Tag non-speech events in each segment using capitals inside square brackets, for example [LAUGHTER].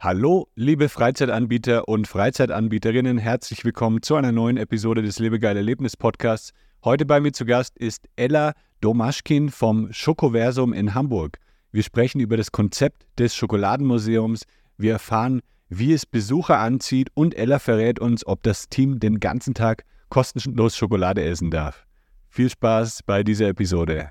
Hallo, liebe Freizeitanbieter und Freizeitanbieterinnen, herzlich willkommen zu einer neuen Episode des Lebegeil Erlebnis Podcasts. Heute bei mir zu Gast ist Ella Domaschkin vom Schokoversum in Hamburg. Wir sprechen über das Konzept des Schokoladenmuseums. Wir erfahren, wie es Besucher anzieht und Ella verrät uns, ob das Team den ganzen Tag kostenlos Schokolade essen darf. Viel Spaß bei dieser Episode.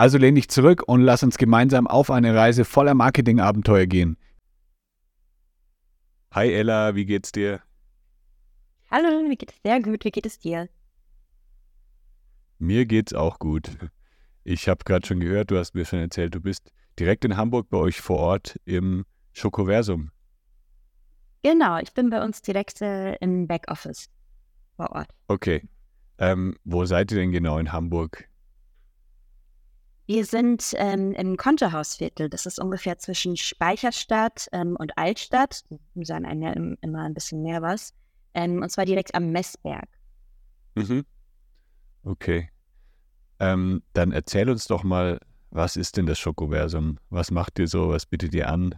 Also lehn dich zurück und lass uns gemeinsam auf eine Reise voller Marketingabenteuer gehen. Hi Ella, wie geht's dir? Hallo, mir geht es sehr gut. Wie geht es dir? Mir geht's auch gut. Ich habe gerade schon gehört, du hast mir schon erzählt, du bist direkt in Hamburg bei euch vor Ort im Schokoversum. Genau, ich bin bei uns direkt äh, im Backoffice vor Ort. Okay. Ähm, wo seid ihr denn genau in Hamburg? Wir sind ähm, im Konterhausviertel. Das ist ungefähr zwischen Speicherstadt ähm, und Altstadt. Wir sagen einem ja immer ein bisschen mehr was. Ähm, und zwar direkt am Messberg. Mhm. Okay. Ähm, dann erzähl uns doch mal, was ist denn das Schokoversum? Was macht ihr so? Was bietet ihr an?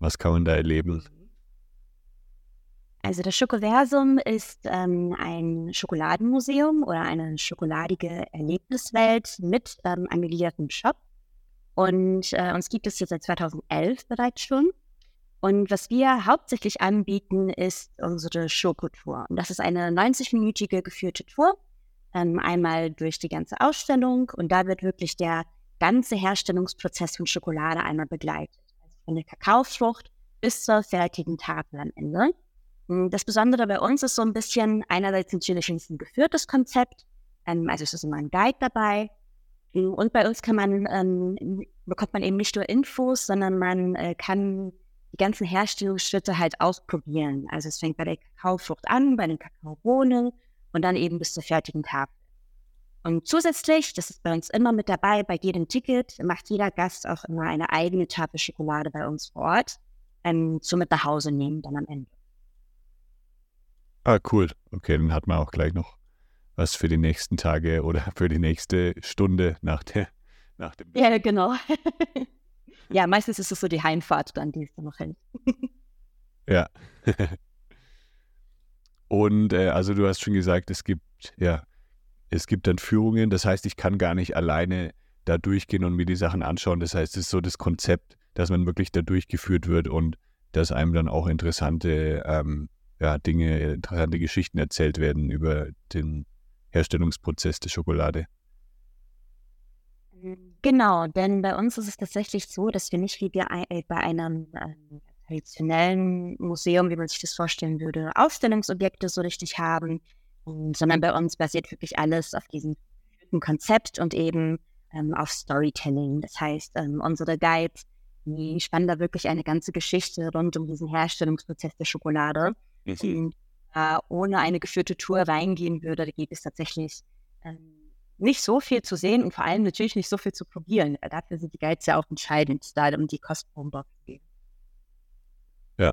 Was kann man da erleben? Also das Schokoversum ist ähm, ein Schokoladenmuseum oder eine schokoladige Erlebniswelt mit ähm, angegliedertem Shop. Und äh, uns gibt es jetzt seit 2011 bereits schon. Und was wir hauptsächlich anbieten, ist unsere Schokotour. Und das ist eine 90-minütige geführte Tour, ähm, einmal durch die ganze Ausstellung. Und da wird wirklich der ganze Herstellungsprozess von Schokolade einmal begleitet. Also von der Kakaofrucht bis zur fertigen Tafel am Ende. Hm, das Besondere bei uns ist so ein bisschen, einerseits natürlich ein geführtes Konzept, ähm, also es ist immer ein Guide dabei. Hm, und bei uns kann man, ähm, bekommt man eben nicht nur Infos, sondern man äh, kann die ganzen Herstellungsschritte halt ausprobieren. Also es fängt bei der Kakaofrucht an, bei den Kakaobohnen und dann eben bis zur fertigen Tafel. Und zusätzlich, das ist bei uns immer mit dabei, bei jedem Ticket macht jeder Gast auch immer eine eigene Tafel Schokolade bei uns vor Ort ähm, zum mit nach Hause nehmen dann am Ende. Ah, cool. Okay, dann hat man auch gleich noch was für die nächsten Tage oder [LAUGHS] für die nächste Stunde nach, der, nach dem. Ja, genau. [LAUGHS] ja, meistens ist es so die Heimfahrt dann, die es dann noch hält. [LAUGHS] ja. Und äh, also du hast schon gesagt, es gibt, ja, es gibt dann Führungen, das heißt, ich kann gar nicht alleine da durchgehen und mir die Sachen anschauen. Das heißt, es ist so das Konzept, dass man wirklich da durchgeführt wird und dass einem dann auch interessante ähm, ja, Dinge, interessante Geschichten erzählt werden über den Herstellungsprozess der Schokolade. Genau, denn bei uns ist es tatsächlich so, dass wir nicht wie bei, äh, bei einem äh, traditionellen Museum, wie man sich das vorstellen würde, Ausstellungsobjekte so richtig haben, sondern bei uns basiert wirklich alles auf diesem Konzept und eben ähm, auf Storytelling. Das heißt, ähm, unsere Guides, spannen da wirklich eine ganze Geschichte rund um diesen Herstellungsprozess der Schokolade mhm. äh, ohne eine geführte Tour reingehen würde, da gibt es tatsächlich ähm, nicht so viel zu sehen und vor allem natürlich nicht so viel zu probieren. Dafür sind die Guides ja auch entscheidend, da um die Kostenbombe zu geben. Ja.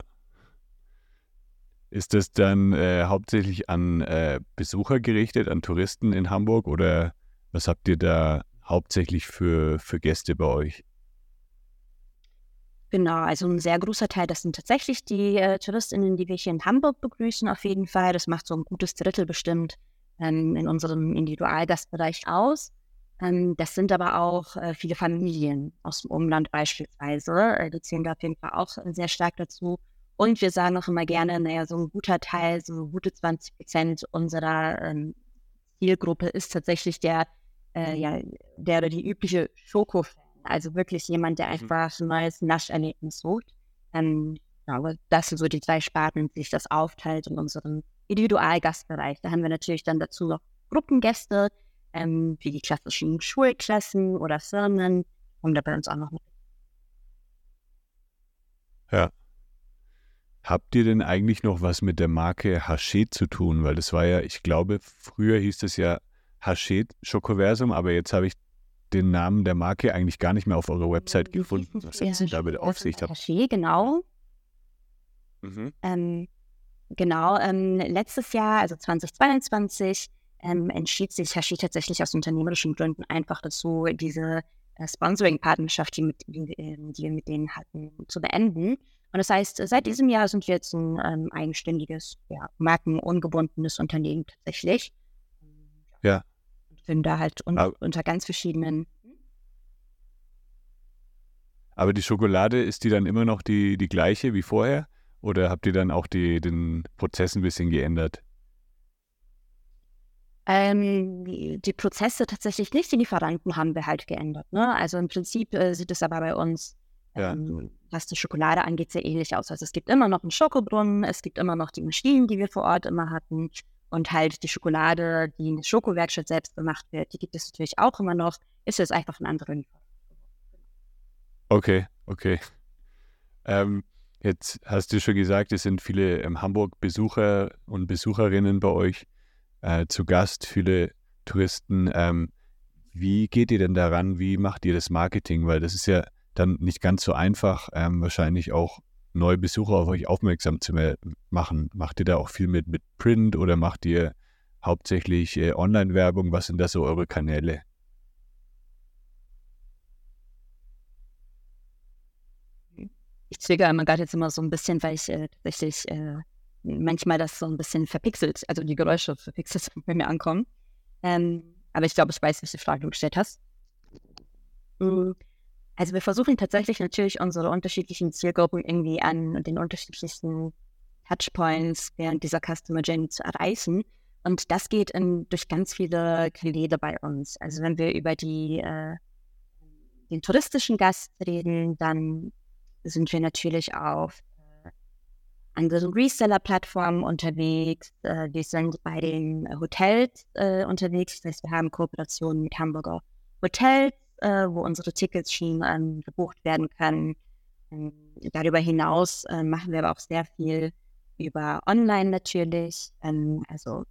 Ist das dann äh, hauptsächlich an äh, Besucher gerichtet, an Touristen in Hamburg oder was habt ihr da hauptsächlich für, für Gäste bei euch? Genau, also ein sehr großer Teil, das sind tatsächlich die äh, TouristInnen, die wir hier in Hamburg begrüßen, auf jeden Fall. Das macht so ein gutes Drittel bestimmt. ähm, in unserem Individualgastbereich aus. Ähm, das sind aber auch äh, viele Familien aus dem Umland beispielsweise. Äh, die zählen da auf jeden Fall auch sehr stark dazu. Und wir sagen auch immer gerne, naja, so ein guter Teil, so gute 20 Prozent unserer ähm, Zielgruppe ist tatsächlich der, äh, ja, der oder die übliche Schoko-Fan. Also wirklich jemand, der mhm. einfach ein neues Nascherlebnis sucht. Ähm, ja, das sind so die drei Sparten, wie sich das aufteilt in unserem Individualgastbereich. Da haben wir natürlich dann dazu noch Gruppengäste, ähm, wie die klassischen Schulklassen oder Firmen. Kommen da bei uns auch noch mit. Ja. Habt ihr denn eigentlich noch was mit der Marke Hachet zu tun? Weil das war ja, ich glaube, früher hieß es ja Hachet Schokoversum, aber jetzt habe ich den Namen der Marke eigentlich gar nicht mehr auf eurer Website gefunden. Was hat sie damit auf sich? Hachet, genau. Mhm. Ähm, genau, ähm, letztes Jahr, also 2022, ähm, entschied sich Hachet tatsächlich aus unternehmerischen Gründen einfach dazu, diese äh, Sponsoring-Partnerschaft, die, die, ähm, die wir mit denen hatten, zu beenden. Und das heißt, seit diesem Jahr sind wir jetzt ein ähm, eigenständiges, ja, markenungebundenes Unternehmen tatsächlich. Ja. Sind da halt un aber, unter ganz verschiedenen. Aber die Schokolade, ist die dann immer noch die, die gleiche wie vorher? Oder habt ihr dann auch die, den Prozess ein bisschen geändert? Ähm, die, die, Prozesse tatsächlich nicht, die Lieferanten haben wir halt geändert. Ne? Also im Prinzip äh, sieht es aber bei uns, ja. ähm, was die Schokolade angeht, sehr ähnlich aus. Also es gibt immer noch einen Schokobrunnen, es gibt immer noch die Maschinen, die wir vor Ort immer hatten. Und halt die Schokolade, die in der Schokowerkstatt selbst gemacht wird, die gibt es natürlich auch immer noch. Ist jetzt einfach ein anderer. Okay, okay. Ähm, Jetzt hast du schon gesagt, es sind viele ähm, Hamburg-Besucher und Besucherinnen bei euch äh, zu Gast, viele Touristen. Ähm, wie geht ihr denn daran? Wie macht ihr das Marketing? Weil das ist ja dann nicht ganz so einfach, ähm, wahrscheinlich auch neue Besucher auf euch aufmerksam zu machen. Macht ihr da auch viel mit, mit Print oder macht ihr hauptsächlich äh, Online-Werbung? Was sind da so eure Kanäle? ich zögere immer gerade jetzt immer so ein bisschen, weil ich äh, tatsächlich äh, manchmal das so ein bisschen verpixelt, also die Geräusche verpixelt [LAUGHS] bei mir ankommen. Ähm, aber ich glaube, ich weiß, welche Frage du gestellt hast. Mhm. Also wir versuchen tatsächlich natürlich unsere unterschiedlichen Zielgruppen irgendwie an den unterschiedlichsten Touchpoints während dieser Customer Journey zu erreichen. Und das geht in, durch ganz viele Kanäle bei uns. Also wenn wir über die, äh, den touristischen Gast reden, dann sind wir natürlich auf äh, anderen Reseller-Plattformen unterwegs. Äh, wir sind bei den Hotels äh, unterwegs. Das heißt, wir haben Kooperationen mit Hamburger Hotels, äh, wo unsere Tickets schon ähm, gebucht werden können. Ähm, darüber hinaus äh, machen wir aber auch sehr viel über Online natürlich, ähm, also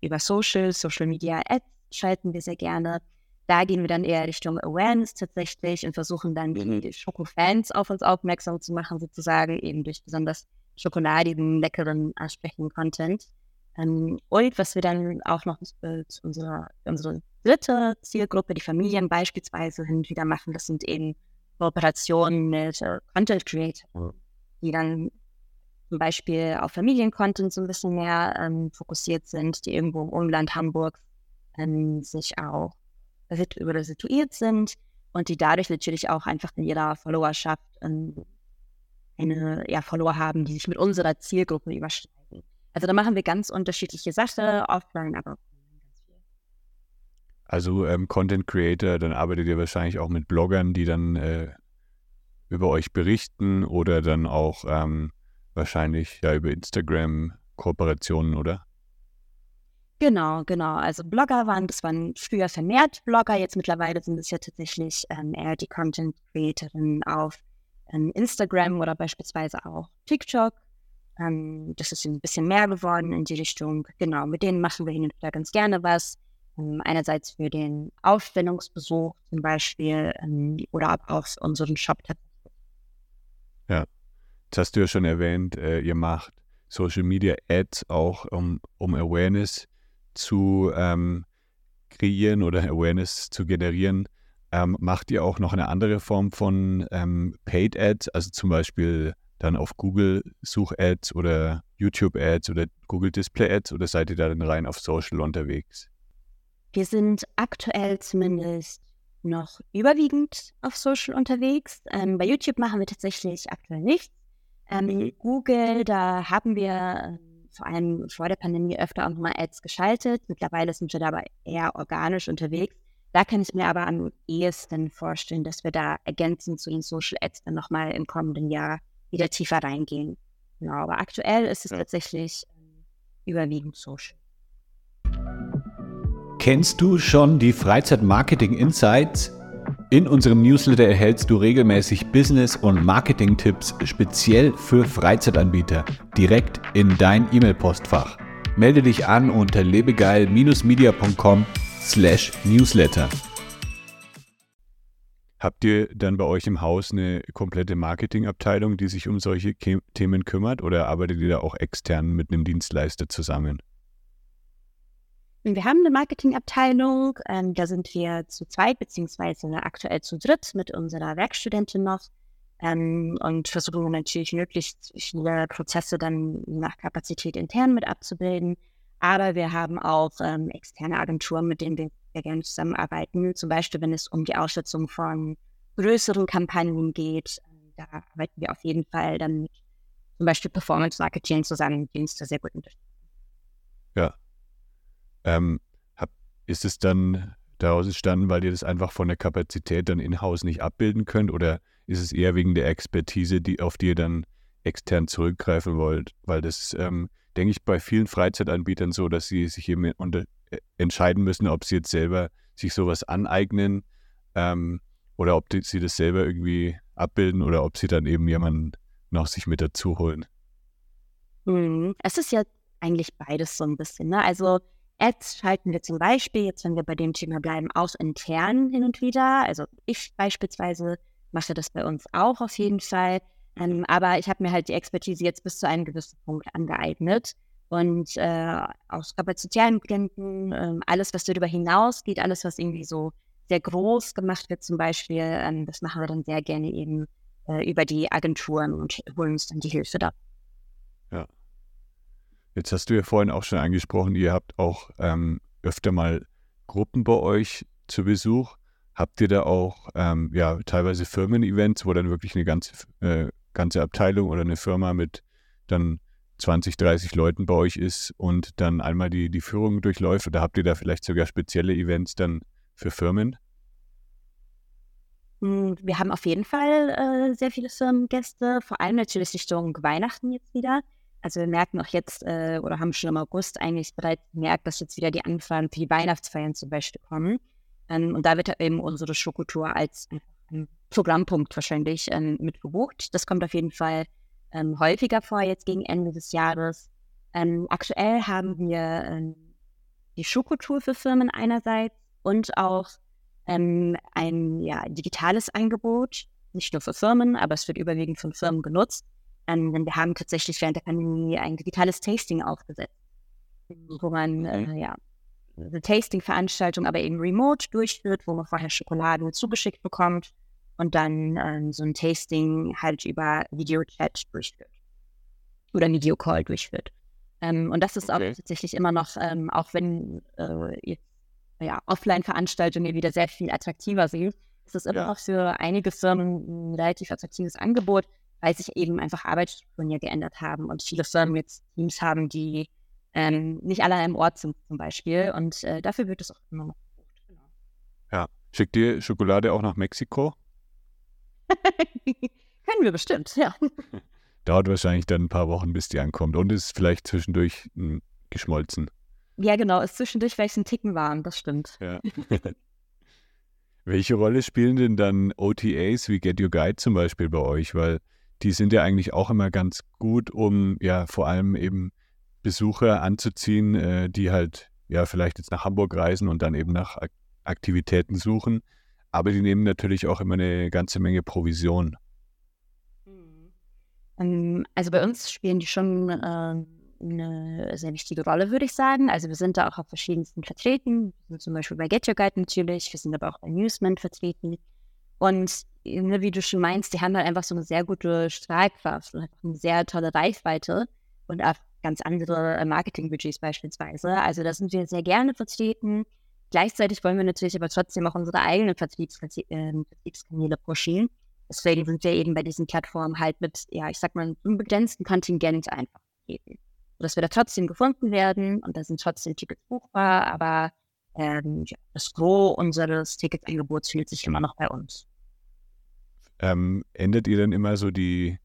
über Social, Social Media Ads schalten wir sehr gerne. Da gehen wir dann eher Richtung Awareness tatsächlich und versuchen dann mhm. die Schoko-Fans auf uns aufmerksam zu machen, sozusagen, eben durch besonders schokoladigen, leckeren, ansprechenden Content. Ähm, und was wir dann auch noch äh, zu unserer, unsere dritte Zielgruppe, die Familien beispielsweise, hin wieder machen, das sind eben Kooperationen mit äh, Content Creators, die dann zum Beispiel auf Familiencontent so ein bisschen mehr ähm, fokussiert sind, die irgendwo im Umland Hamburgs ähm, sich auch oder situiert sind und die dadurch natürlich auch einfach in ihrer Followerschaft ähm, eine ja, Follower haben, die sich mit unserer Zielgruppe überschneiden. Also da machen wir ganz unterschiedliche Sachen, offline, aber also ähm, Content Creator, dann arbeitet ihr wahrscheinlich auch mit Bloggern, die dann äh, über euch berichten oder dann auch ähm, wahrscheinlich ja über Instagram Kooperationen, oder? Genau, genau. Also Blogger waren, das waren früher vermehrt Blogger, jetzt mittlerweile sind es ja tatsächlich ähm, eher die Content Creatorinnen auf ähm, Instagram oder beispielsweise auch TikTok. Ähm, das ist ein bisschen mehr geworden in die Richtung. Genau, mit denen machen wir hin und wieder ganz gerne was. Ähm, einerseits für den Ausstellungsbesuch zum Beispiel ähm, oder auch unseren Shop. Ja, das hast du ja schon erwähnt, äh, ihr macht Social Media Ads auch um, um Awareness zu ähm, kreieren oder Awareness zu generieren, ähm, macht ihr auch noch eine andere Form von ähm, Paid Ads, also zum Beispiel dann auf Google Such-Ads oder YouTube-Ads oder Google Display-Ads oder seid ihr da dann rein auf Social unterwegs? Wir sind aktuell zumindest noch überwiegend auf Social unterwegs. Ähm, bei YouTube machen wir tatsächlich aktuell nichts. Ähm, Google, da haben wir ähm, vor allem vor der Pandemie öfter auch nochmal Ads geschaltet. Mittlerweile sind wir dabei eher organisch unterwegs. Da kann ich mir aber am ehesten vorstellen, dass wir da ergänzend zu den Social Ads dann nochmal im kommenden Jahr wieder tiefer reingehen. Genau, aber aktuell ist es ja. tatsächlich ähm, überwiegend Social. Kennst du schon die Freizeit Marketing Insights? In unserem Newsletter erhältst du regelmäßig Business- und Marketing-Tipps speziell für Freizeitanbieter direkt in dein E-Mail-Postfach. Melde dich an unter lebegeil-media.com/newsletter. Habt ihr dann bei euch im Haus eine komplette Marketingabteilung, die sich um solche Themen kümmert oder arbeitet ihr da auch extern mit einem Dienstleister zusammen? Wir haben eine Marketingabteilung, ähm, da sind wir zu zweit, beziehungsweise aktuell zu dritt mit unserer Werkstudentin noch ähm, und versuchen natürlich möglichst viele Prozesse dann nach Kapazität intern mit abzubilden. Aber wir haben auch ähm, externe Agenturen, mit denen wir sehr gerne zusammenarbeiten. Zum Beispiel, wenn es um die Ausschätzung von größeren Kampagnen geht. Da arbeiten wir auf jeden Fall dann mit zum Beispiel Performance Marketing zusammen, die uns da sehr gut unterstützen. Ja, ähm, hab, ist es dann daraus entstanden, weil ihr das einfach von der Kapazität dann in-house nicht abbilden könnt? Oder ist es eher wegen der Expertise, die, auf die ihr dann extern zurückgreifen wollt? Weil das ähm, denke ich, bei vielen Freizeitanbietern so, dass sie sich eben unter, entscheiden müssen, ob sie jetzt selber sich sowas aneignen ähm, oder ob die, sie das selber irgendwie abbilden oder ob sie dann eben jemanden noch sich mit dazu holen. Hm, es ist ja eigentlich beides so ein bisschen. Ne? Also Ads schalten wir zum Beispiel, jetzt wenn wir bei dem Thema bleiben, auch intern hin und wieder. Also ich beispielsweise mache das bei uns auch auf jeden Fall. Ähm, aber ich habe mir halt die Expertise jetzt bis zu einem gewissen Punkt angeeignet. Und äh, aus kapazitären Gründen, äh, alles, was darüber hinausgeht, alles, was irgendwie so sehr groß gemacht wird, zum Beispiel, ähm, das machen wir dann sehr gerne eben äh, über die Agenturen und holen uns dann die Hilfe da. Ja. Jetzt hast du ja vorhin auch schon angesprochen, ihr habt auch ähm, öfter mal Gruppen bei euch zu Besuch. Habt ihr da auch ähm, ja, teilweise Firmen-Events, wo dann wirklich eine ganze, äh, ganze Abteilung oder eine Firma mit dann 20, 30 Leuten bei euch ist und dann einmal die, die Führung durchläuft? Oder habt ihr da vielleicht sogar spezielle Events dann für Firmen? Hm, wir haben auf jeden Fall äh, sehr viele Firmengäste, vor allem natürlich Richtung Weihnachten jetzt wieder. Also wir merken auch jetzt äh, oder haben schon im August eigentlich bereits gemerkt, dass jetzt wieder die Anfragen für die Weihnachtsfeiern zum Beispiel kommen. Ähm, und da wird eben unsere Schokotour als ein Programmpunkt wahrscheinlich ähm, mit gebucht. Das kommt auf jeden Fall ähm, häufiger vor, jetzt gegen Ende des Jahres. Ähm, aktuell haben wir ähm, die Schokotour für Firmen einerseits und auch ähm, ein ja, digitales Angebot, nicht nur für Firmen, aber es wird überwiegend von Firmen genutzt. Ähm, denn wir haben tatsächlich während der Pandemie ein digitales Tasting aufgesetzt, wo man äh, ja eine Tasting-Veranstaltung aber eben remote durchführt, wo man vorher Schokoladen zugeschickt bekommt und dann ähm, so ein Tasting halt über Videochat durchführt oder Videocall durchführt. Ähm, und das ist okay. auch tatsächlich immer noch, ähm, auch wenn äh, ja, Offline-Veranstaltungen wieder sehr viel attraktiver sind, ist es immer ja. noch für einige Firmen ein relativ attraktives Angebot, weil sich eben einfach Arbeitsstrukturen ja geändert haben und viele Firmen jetzt Teams haben, die ähm, nicht alle an einem Ort sind zum Beispiel. Und äh, dafür wird es auch immer noch gebucht. Genau. Ja. Schickt ihr Schokolade auch nach Mexiko? [LAUGHS] Können wir bestimmt, ja. [LAUGHS] Dauert wahrscheinlich dann ein paar Wochen, bis die ankommt. Und ist vielleicht zwischendurch mh, hm, geschmolzen. Ja, genau. Ist zwischendurch vielleicht ein Ticken warm, das stimmt. Ja. [LAUGHS] Welche Rolle spielen denn dann OTAs wie Get Your Guide zum Beispiel bei euch? Weil die sind ja eigentlich auch immer ganz gut, um ja vor allem eben Besucher anzuziehen, äh, die halt ja vielleicht jetzt nach Hamburg reisen und dann eben nach Aktivitäten suchen. Aber die nehmen natürlich auch immer eine ganze Menge Provision. Mhm. Ähm, also bei uns spielen die schon äh, eine sehr wichtige Rolle, würde ich sagen. Also wir sind da auch auf verschiedensten vertreten. Zum Beispiel bei Get Your Guide natürlich, wir sind aber auch bei Newsman vertreten. Und ne, wie du schon meinst, die haben halt einfach so eine sehr gute Strahlkraft und eine sehr tolle Reichweite und auch ganz andere äh, Marketingbudgets beispielsweise. Also da sind wir sehr gerne vertreten. Gleichzeitig wollen wir natürlich aber trotzdem auch unsere eigenen Vertriebs äh, Vertriebskanäle pushen. Deswegen sind wir eben bei diesen Plattformen halt mit, ja, ich sag mal, einem begrenzten Kontingent einfach vertreten. Dass wir da trotzdem gefunden werden und da sind trotzdem Tickets buchbar, aber ähm, ja, das Gros unseres Ticketangebots fühlt sich immer noch bei uns. Ähm, ändert ihr dann immer so die,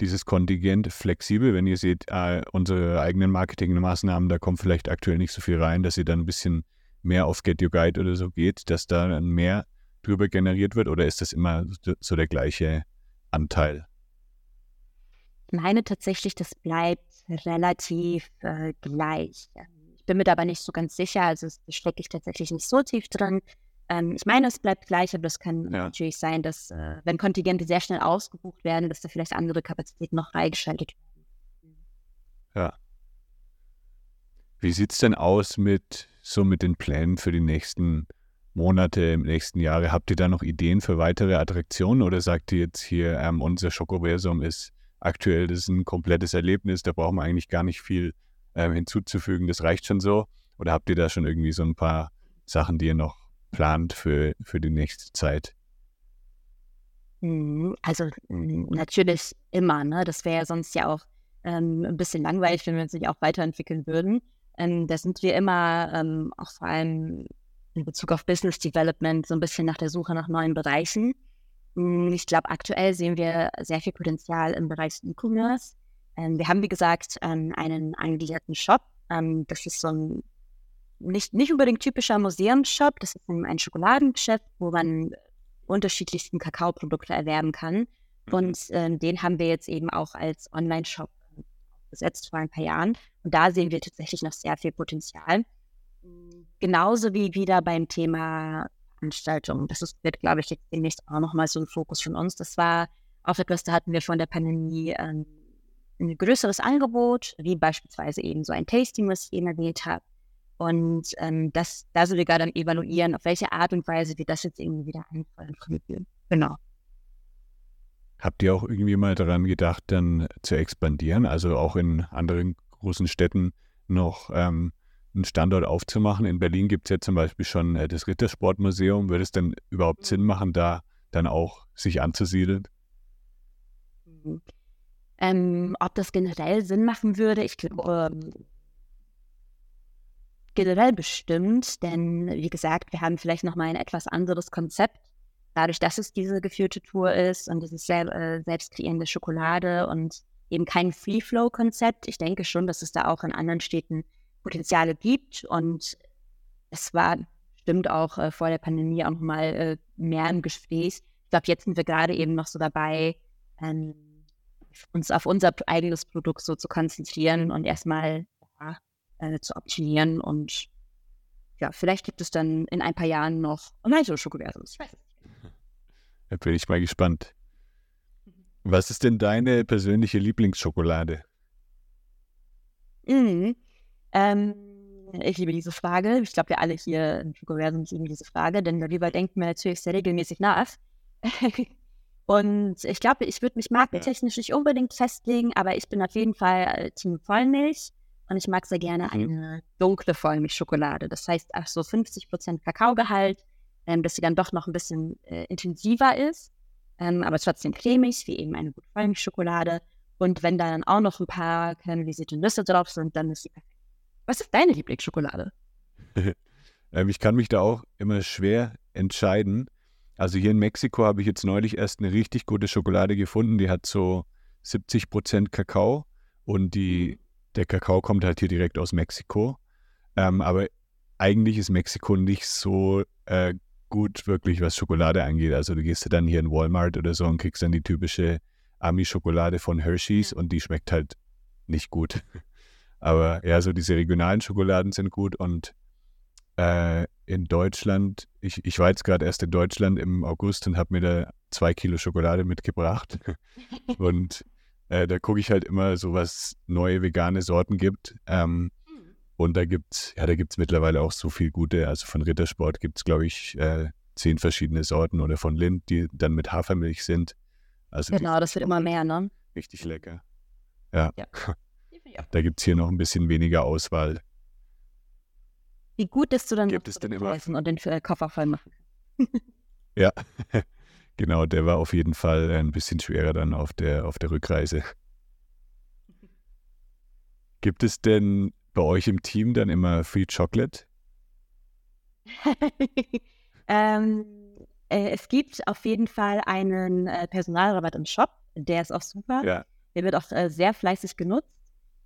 dieses Kontingent flexibel, wenn ihr seht, äh, unsere eigenen Marketingmaßnahmen, da kommt vielleicht aktuell nicht so viel rein, dass ihr dann ein bisschen mehr auf Get Your Guide oder so geht, dass da dann mehr drüber generiert wird oder ist das immer so der gleiche Anteil? Ich meine tatsächlich, das bleibt relativ äh, gleich. Ich bin mir da aber nicht so ganz sicher, also da stecke ich tatsächlich nicht so tief drin. Ähm, ich meine, es bleibt gleich, aber das kann ja. natürlich sein, dass, äh, wenn Kontingente sehr schnell ausgebucht werden, dass da vielleicht andere Kapazitäten noch freigeschaltet werden. Ja. Wie sieht es denn aus mit so mit den Plänen für die nächsten Monate, im nächsten Jahre? Habt ihr da noch Ideen für weitere Attraktionen oder sagt ihr jetzt hier, ähm, unser Schokoversum ist aktuell, das ist ein komplettes Erlebnis, da brauchen wir eigentlich gar nicht viel ähm, hinzuzufügen, das reicht schon so? Oder habt ihr da schon irgendwie so ein paar Sachen, die ihr noch plant für, für die nächste Zeit? Mhm, also natürlich immer, ne? Das wäre ja sonst ja auch ähm, ein bisschen langweilig, wenn wir uns nicht auch weiterentwickeln würden. Ähm, da sind wir immer ähm, auch vor allem in Bezug auf Business Development so ein bisschen nach der Suche nach neuen Bereichen. Hm, ich glaube, aktuell sehen wir sehr viel Potenzial im Bereich E-Commerce. Ähm, wir haben, wie gesagt, ähm, einen angegliederten Shop. Ähm, das ist so ein nicht, nicht unbedingt typischer Museumsshop. Das ist ein, ein Schokoladengeschäft, wo man unterschiedlichsten Kakaoprodukte erwerben kann. Mhm. Und äh, den haben wir jetzt eben auch als Online-Shop gesetzt vor ein paar Jahren. Und da sehen wir tatsächlich noch sehr viel Potenzial. Genauso wie wieder beim Thema Veranstaltungen. Das ist, wird, glaube ich, demnächst auch nochmal so ein Fokus von uns. Das war auf der Küste hatten wir von der Pandemie ähm, ein größeres Angebot, wie beispielsweise eben so ein Tasting, was ich eben erwähnt habe. Und ähm, das, da sind wir gerade am evaluieren, auf welche Art und Weise wir das jetzt irgendwie wieder können. Genau. Habt ihr auch irgendwie mal daran gedacht, dann zu expandieren, also auch in anderen großen Städten noch ähm, einen Standort aufzumachen? In Berlin gibt es ja zum Beispiel schon äh, das Rittersportmuseum. Würde es denn überhaupt Sinn machen, da dann auch sich anzusiedeln? Mhm. Ähm, ob das generell Sinn machen würde, ich glaube, generell bestimmt, denn wie gesagt, wir haben vielleicht nochmal ein etwas anderes Konzept. Dadurch, dass es diese geführte Tour ist und es ist sehr, äh, selbst kreierende Schokolade und eben kein Free-Flow-Konzept. Ich denke schon, dass es da auch in anderen Städten Potenziale gibt und es war bestimmt auch äh, vor der Pandemie auch mal äh, mehr im Gespräch. Ich glaube, jetzt sind wir gerade eben noch so dabei, ähm, uns auf unser eigenes Produkt so zu konzentrieren und erstmal ja, äh, zu optimieren. Und ja, vielleicht gibt es dann in ein paar Jahren noch weitere Schokoversums. Ich weiß nicht. Da bin ich mal gespannt. Was ist denn deine persönliche Lieblingsschokolade? Mhm. Ähm, ich liebe diese Frage. Ich glaube, wir alle hier im Schokoversum lieben diese Frage, denn darüber denken wir natürlich sehr regelmäßig nach. [LAUGHS] Und ich glaube, ich würde mich markentechnisch nicht unbedingt festlegen, aber ich bin auf jeden Fall Team Vollmilch. Und ich mag sehr gerne mhm. eine dunkle Vollmilchschokolade. Das heißt, ach so 50% Kakaogehalt, ähm, dass sie dann doch noch ein bisschen äh, intensiver ist, ähm, aber trotzdem cremig, wie eben eine gute Vollmilchschokolade. Und wenn da dann auch noch ein paar karamellisierte Nüsse drauf sind, dann ist sie perfekt. Was ist deine Lieblingsschokolade? [LAUGHS] ähm, ich kann mich da auch immer schwer entscheiden. Also hier in Mexiko habe ich jetzt neulich erst eine richtig gute Schokolade gefunden. Die hat so 70% Kakao und die mhm der Kakao kommt halt hier direkt aus Mexiko. Ähm, aber eigentlich ist Mexiko nicht so äh, gut wirklich, was Schokolade angeht. Also du gehst dann hier in Walmart oder so und kriegst dann die typische Ami-Schokolade von Hershey's und die schmeckt halt nicht gut. [LAUGHS] Aber ja, so diese regionalen Schokoladen sind gut und äh, in Deutschland, ich, ich war jetzt gerade erst in Deutschland im August und habe mir da zwei Kilo Schokolade mitgebracht. [LAUGHS] und äh, da gucke ich halt immer so, was neue vegane Sorten gibt. Ähm. Und da gibt's, ja, da gibt's mittlerweile auch so viel gute. Also von Rittersport gibt es, glaube ich, äh, zehn verschiedene Sorten oder von Lind, die dann mit Hafermilch sind. Also genau, das wird immer mehr, ne? Richtig lecker. Ja. Ja. [LAUGHS] Da gibt es hier noch ein bisschen weniger Auswahl. Wie gut, dass du dann Gibt es denn immer- essen und den äh, Koffer voll machen. [LAUGHS] Ja, [LAUGHS] genau, der war auf jeden Fall ein bisschen schwerer dann auf der, auf der Rückreise. Gibt es denn bei euch im Team dann immer Free Chocolate? [LAUGHS] ähm, äh, es gibt auf jeden Fall einen äh, Personalrabatt im Shop, der ist auch super. Ja. Der wird auch äh, sehr fleißig genutzt.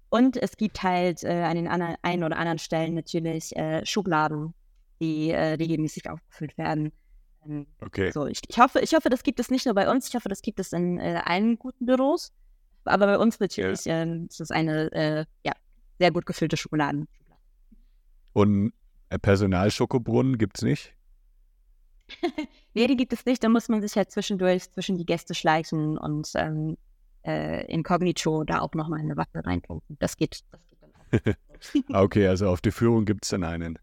Und es gibt halt äh, an den anderen, einen oder anderen Stellen natürlich äh, Schubladen, die äh, regelmäßig aufgefüllt werden. Ähm, Okay. so, ich, ich, hoffe, ich hoffe, das gibt es nicht nur bei uns, ich hoffe, das gibt es in allen guten Büros. Aber bei uns natürlich ähm, ist es eine äh, ja, sehr gut gefüllte Schokoladen. Und äh, Personalschokobrunnen gibt es nicht? [LAUGHS] Nee, die gibt es nicht. Da muss man sich halt zwischendurch zwischen die Gäste schleichen und ähm, äh, inkognito da auch nochmal eine Waffe reinpumpen. Das geht, das geht dann auch. [LAUGHS] Ah, Okay, also auf der Führung gibt es dann einen.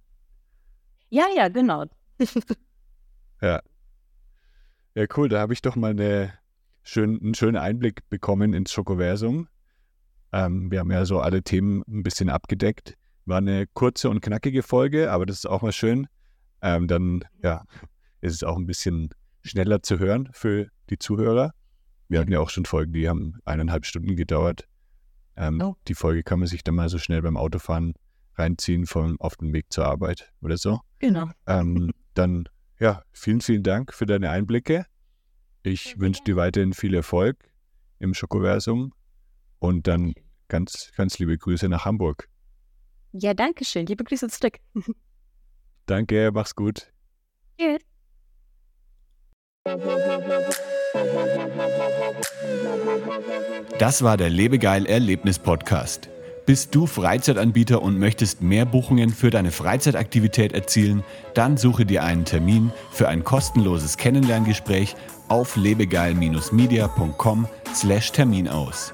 ja, ja, genau. [LAUGHS] Ja, cool, da habe ich doch mal eine schön, einen schönen Einblick bekommen ins Schokoversum. Ähm, wir haben ja so alle Themen ein bisschen abgedeckt. War eine kurze und knackige Folge, aber das ist auch mal schön. Ähm, dann ja, ist es auch ein bisschen schneller zu hören für die Zuhörer. Wir hatten ja auch schon Folgen, die haben eineinhalb Stunden gedauert. Ähm, Oh. Die Folge kann man sich dann mal so schnell beim Autofahren reinziehen von auf dem Weg zur Arbeit oder so. Genau. Ähm, dann, ja, vielen, vielen Dank für deine Einblicke. Ich sehr wünsche dir weiterhin viel Erfolg im Schokoversum und dann ganz, ganz liebe Grüße nach Hamburg. Ja, danke schön. Liebe Grüße zurück. [LAUGHS] Danke, mach's gut. Tschüss. Das war der Lebegeil Erlebnis Podcast. Bist du Freizeitanbieter und möchtest mehr Buchungen für deine Freizeitaktivität erzielen? Dann suche dir einen Termin für ein kostenloses Kennenlerngespräch auf lebegeil-media.com/termin aus.